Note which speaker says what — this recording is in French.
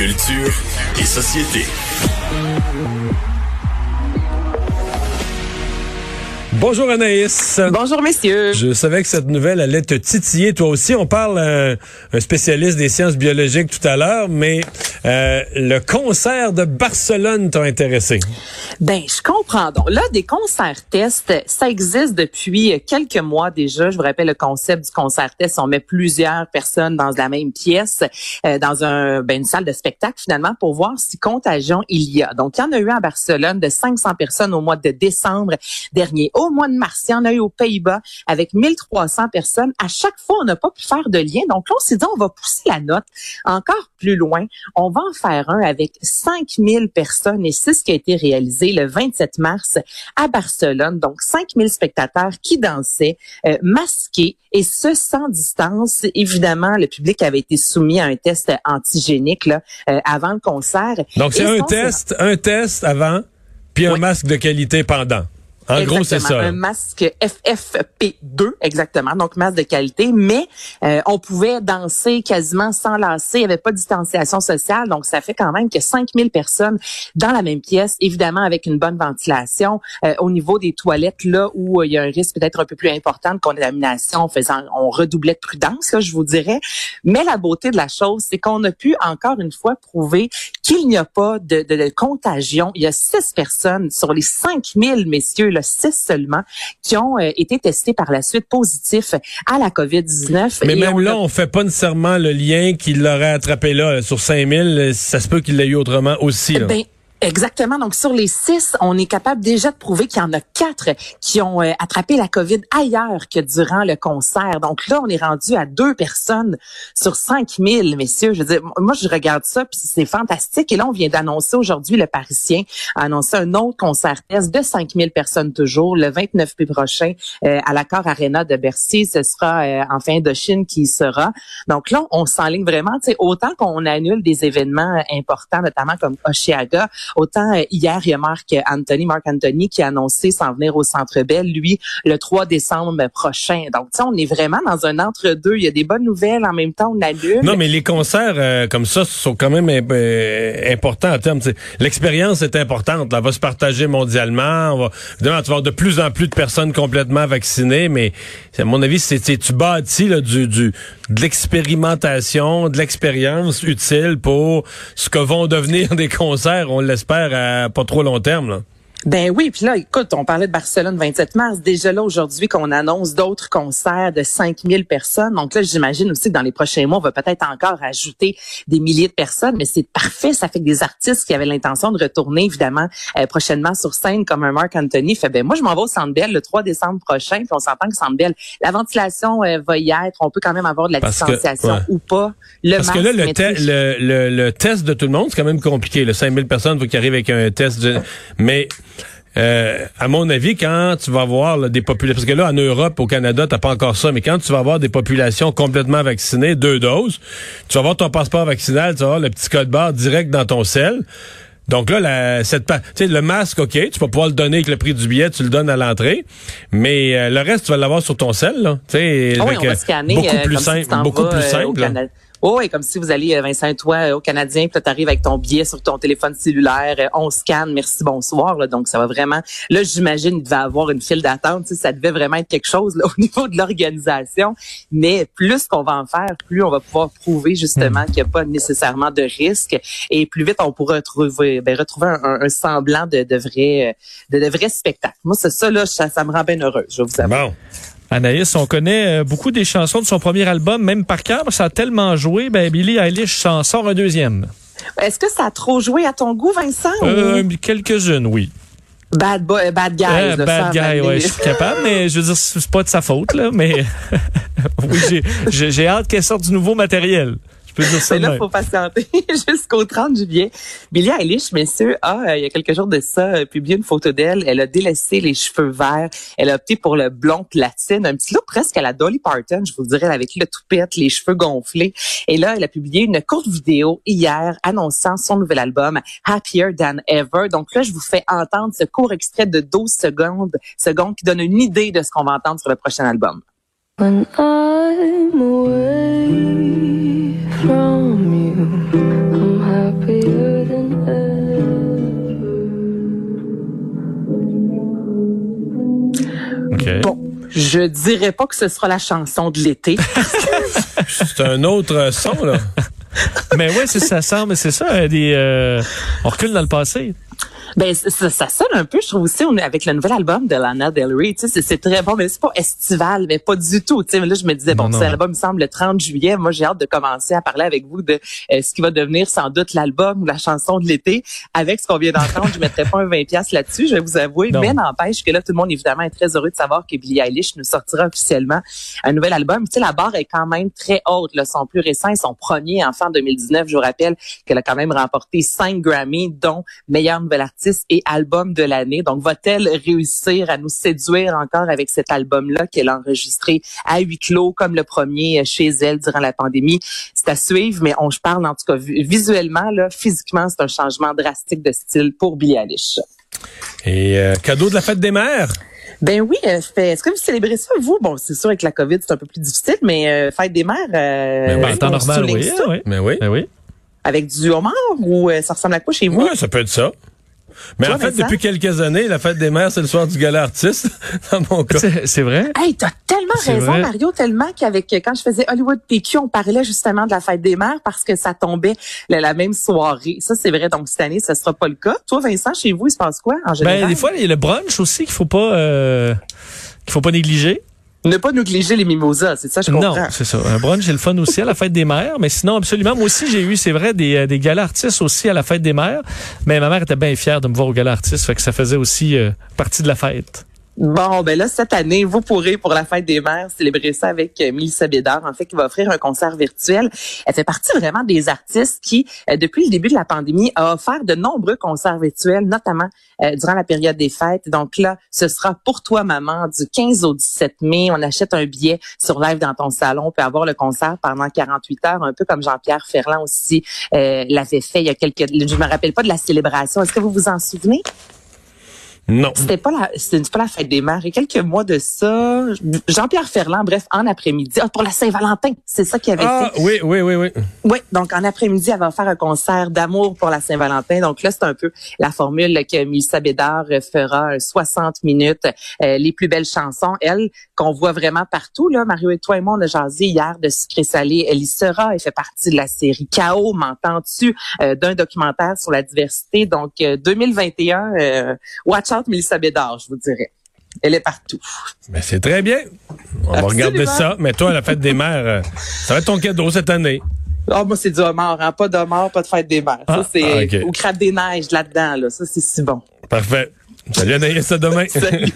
Speaker 1: Culture et société.
Speaker 2: Bonjour Anaïs.
Speaker 3: Bonjour messieurs.
Speaker 2: Je savais que cette nouvelle allait te titiller toi aussi. On parle à un spécialiste des sciences biologiques tout à l'heure, mais euh, le concert de Barcelone t'a intéressé.
Speaker 3: Ben, je comprends. Donc là, des concerts tests, ça existe depuis quelques mois déjà. Je vous rappelle le concept du concert test. On met plusieurs personnes dans la même pièce, euh, dans un, ben, une salle de spectacle finalement, pour voir si contagion il y a. Donc, il y en a eu à Barcelone de 500 personnes au mois de décembre dernier. Au mois de mars, il y en a eu aux Pays-Bas avec 1300 personnes. À chaque fois, on n'a pas pu faire de lien. Donc là, on s'est dit, on va pousser la note encore plus loin. On va en faire un avec 5000 personnes et c'est ce qui a été réalisé le 27 mars à Barcelone. Donc 5000 spectateurs qui dansaient euh, masqués et ce sans distance. Évidemment, le public avait été soumis à un test antigénique là, euh, avant le concert.
Speaker 2: Donc c'est un test, un test avant, puis un masque de qualité pendant. En gros, c'est ça.
Speaker 3: Un masque FFP2, exactement, donc masque de qualité, mais euh, on pouvait danser quasiment sans lasser, il n'y avait pas de distanciation sociale, donc ça fait quand même que 5000 personnes dans la même pièce, évidemment avec une bonne ventilation. Euh, au niveau des toilettes, là où euh, il y a un risque peut-être un peu plus important de contamination, faisant, on redoublait de prudence, là, je vous dirais. Mais la beauté de la chose, c'est qu'on a pu encore une fois prouver qu'il n'y a pas de, de, de, contagion. Il y a six personnes sur les 5000, messieurs, là, six seulement, qui ont euh, été testés par la suite positifs à la COVID-19.
Speaker 2: Mais même là, on fait pas nécessairement le lien qu'il l'aurait attrapé là, sur 5000. Ça se peut qu'il l'ait eu autrement aussi. Là.
Speaker 3: Ben, Exactement. Donc, sur les six, on est capable déjà de prouver qu'il y en a quatre qui ont euh, attrapé la COVID ailleurs que durant le concert. Donc là, on est rendu à deux personnes sur 5000, messieurs. Je veux dire, moi, je regarde ça, puis c'est fantastique. Et là, on vient d'annoncer aujourd'hui, le Parisien a annoncé un autre concert test de 5000 personnes toujours, le 29 mai prochain, euh, à l'Accord Arena de Bercy. Ce sera euh, en fin de Chine qui sera. Donc là, on s'enligne vraiment, tu sais, autant qu'on annule des événements importants, notamment comme Oshiaga, Autant euh, hier, il y a Marc Anthony, Marc Anthony, qui a annoncé s'en venir au Centre Bell, lui, le 3 décembre prochain. Donc, tu on est vraiment dans un entre-deux. Il y a des bonnes nouvelles, en même temps, on annule.
Speaker 2: Non, mais les concerts euh, comme ça sont quand même euh, importants en termes... L'expérience est importante. Là, va se partager mondialement. On va, évidemment, tu vas avoir de plus en plus de personnes complètement vaccinées, mais à mon avis, c'est tu bâtis là, du, du, de l'expérimentation, de l'expérience utile pour ce que vont devenir des concerts, on l'espère, à pas trop long terme. Là.
Speaker 3: Ben oui, puis là, écoute, on parlait de Barcelone 27 mars. Déjà là, aujourd'hui, qu'on annonce d'autres concerts de 5000 personnes. Donc là, j'imagine aussi que dans les prochains mois, on va peut-être encore ajouter des milliers de personnes, mais c'est parfait. Ça fait que des artistes qui avaient l'intention de retourner, évidemment, euh, prochainement sur scène, comme un Marc Anthony, fait, ben moi, je m'en vais au Centre Bell le 3 décembre prochain, puis on s'entend que Centre Bell, la ventilation euh, va y être. On peut quand même avoir de la distanciation ou pas.
Speaker 2: Le Parce que là, le, le, le, test de tout le monde, c'est quand même compliqué. Le 5000 personnes, il faut qu'ils arrivent avec un test. De... Mais euh, à mon avis, quand tu vas voir des populations, parce que là, en Europe, au Canada, t'as pas encore ça, mais quand tu vas avoir des populations complètement vaccinées, deux doses, tu vas avoir ton passeport vaccinal, tu vas avoir le petit code barre direct dans ton sel. Donc là, la, cette, le masque, OK, tu vas pouvoir le donner avec le prix du billet, tu le donnes à l'entrée, mais euh, le reste, tu vas l'avoir sur ton sel. Là,
Speaker 3: oui, on va scanner,
Speaker 2: beaucoup plus simple. beaucoup plus simple.
Speaker 3: Oh, et comme si vous alliez, euh, Vincent, toi, euh, au Canadien, puis tu arrives avec ton billet sur ton téléphone cellulaire, euh, on scanne, merci, bonsoir. Là, donc, ça va vraiment... Là, j'imagine il devait avoir une file d'attente. Ça devait vraiment être quelque chose là, au niveau de l'organisation. Mais plus qu'on va en faire, plus on va pouvoir prouver justement hmm. qu'il n'y a pas nécessairement de risque. Et plus vite, on pourra retrouver, ben, retrouver un, semblant de, de, vrai, de, de vrai spectacle. Moi, c'est ça, là, ça, ça, me rend bien heureuse, je vous avoue.
Speaker 4: Anaïs, on connaît euh, beaucoup des chansons de son premier album, même par cœur, ça a tellement joué, ben Billie Eilish s'en sort un deuxième.
Speaker 3: Est-ce que ça a trop joué à ton goût, Vincent?
Speaker 4: Euh, Quelques-unes, oui.
Speaker 3: Bad, boy, bad guy.
Speaker 4: Euh, bad guy, ouais, je suis capable, mais je veux dire, c'est pas de sa faute, là, mais oui, j'ai hâte qu'elle sorte du nouveau matériel.
Speaker 3: Je peux dire ça. Mais là, faut patienter jusqu'au 30 juillet. Billie Eilish, messieurs, a, euh, il y a quelques jours de ça, euh, publié une photo d'elle. Elle a délaissé les cheveux verts. Elle a opté pour le blond platine. Un petit look presque à la Dolly Parton, je vous dirais, avec le toupette, les cheveux gonflés. Et là, elle a publié une courte vidéo hier annonçant son nouvel album, Happier Than Ever. Donc là, je vous fais entendre ce court extrait de 12 secondes, secondes qui donne une idée de ce qu'on va entendre sur le prochain album. When I'm away Bon, je dirais pas que ce sera la chanson de l'été.
Speaker 2: c'est un autre son, là.
Speaker 4: mais ouais, ça semble, c'est ça, euh, des, euh, on recule dans le passé.
Speaker 3: Ben ça, ça sonne un peu, je trouve aussi, on est avec le nouvel album de Lana Del Rey, tu sais, c'est- très bon, mais c'est pas estival, mais pas du tout, tu sais. Mais là, je me disais bon, cet album me semble le 30 juillet. Moi, j'ai hâte de commencer à parler avec vous de euh, ce qui va devenir sans doute l'album ou la chanson de l'été. Avec ce qu'on vient d'entendre, je mettrai pas un 20 pièces là-dessus, je vais vous avouer,
Speaker 4: Non.
Speaker 3: mais n'empêche que là, tout le monde évidemment est très heureux de savoir que Billie Eilish nous sortira officiellement un nouvel album. Tu sais, la barre est quand même très haute. Là. Son plus récent son premier en fin 2019, je vous rappelle qu'elle a quand même remporté cinq Grammy, dont meilleur nouvel artiste et album de l'année. Donc, va-t-elle réussir à nous séduire encore avec cet album-là qu'elle a enregistré à huis clos, comme le premier chez elle durant la pandémie? C'est à suivre, mais on je parle en tout cas vi- visuellement, là, physiquement, c'est un changement drastique de style pour Billie Eilish.
Speaker 2: Et euh, cadeau de la fête des mères?
Speaker 3: Ben oui, euh, est-ce que vous célébrez ça, vous? Bon, c'est sûr, avec la COVID, c'est un peu plus difficile, mais euh, fête des mères, euh,
Speaker 2: Ben
Speaker 4: en temps
Speaker 3: on
Speaker 4: normal, oui.
Speaker 2: Mais oui.
Speaker 4: Ben oui.
Speaker 3: avec du homard ou euh, ça ressemble à quoi chez vous?
Speaker 2: Oui, ça peut être ça. Mais
Speaker 3: Toi,
Speaker 2: en fait,
Speaker 3: Vincent?
Speaker 2: depuis quelques années, la fête des mères, c'est le soir du gala artiste, dans mon cas.
Speaker 4: C'est vrai?
Speaker 3: Hey, t'as tellement raison,
Speaker 4: vrai.
Speaker 3: Mario, tellement qu'avec quand je faisais Hollywood PQ, on parlait justement de la fête des mères parce que ça tombait la, la même soirée. Ça, c'est vrai. Donc cette année, ce sera pas le cas. Toi, Vincent, chez vous, il se passe quoi en général?
Speaker 4: Ben, des fois, il y a le brunch aussi qu'il faut pas, euh, qu'il faut pas négliger.
Speaker 3: Ne pas négliger les mimosas, c'est ça, je
Speaker 4: Non,
Speaker 3: comprends.
Speaker 4: c'est ça. Un brunch, c'est le fun aussi à la fête des mères. Mais sinon, absolument. Moi aussi, j'ai eu, c'est vrai, des, euh, des galas artistes aussi à la fête des mères. Mais ma mère était bien fière de me voir au gala artiste. Fait que ça faisait aussi euh, partie de la fête.
Speaker 3: Bon, ben là, cette année, vous pourrez, pour la fête des mères, célébrer ça avec euh, Mélissa Bédard, en fait, qui va offrir un concert virtuel. Elle fait partie vraiment des artistes qui, euh, depuis le début de la pandémie, a offert de nombreux concerts virtuels, notamment euh, durant la période des fêtes. Donc là, ce sera pour toi, maman, du 15 au 17 mai. On achète un billet sur Live dans ton salon. On peut avoir le concert pendant 48 heures, un peu comme Jean-Pierre Ferland aussi euh, l'avait fait il y a quelques... Je me rappelle pas de la célébration. Est-ce que vous vous en souvenez?
Speaker 2: Non.
Speaker 3: C'était pas la, c'était pas la fête des mères. A quelques mois de ça, Jean-Pierre Ferland, bref, en après-midi, ah, pour la Saint-Valentin, c'est ça qu'il avait
Speaker 2: Ah,
Speaker 3: fait.
Speaker 2: oui, oui, oui, oui.
Speaker 3: Oui, donc en après-midi, elle va faire un concert d'amour pour la Saint-Valentin. Donc là, c'est un peu la formule que Mélissa Bédard euh, fera, euh, 60 minutes, euh, les plus belles chansons. Elle, qu'on voit vraiment partout, là, Mario et toi et moi, on a jasé hier de Sucré Salé. Elle y sera, elle fait partie de la série Chaos, m'entends-tu, euh, d'un documentaire sur la diversité. Donc, euh, 2021, euh, watch out Mélissa Bédard, je vous dirais. Elle est partout.
Speaker 2: Mais c'est très bien. On va regarder ça. Mais toi, la fête des mères, euh, ça va être ton cadeau cette année.
Speaker 3: Ah, moi, c'est du homard, hein? Pas d'homard, pas de fête des mères.
Speaker 2: Ah,
Speaker 3: ça, c'est
Speaker 2: ah,
Speaker 3: au crabe des neiges là-dedans, là. Ça, c'est si bon.
Speaker 2: Parfait. Salut Anaïs, à demain.
Speaker 3: Salut.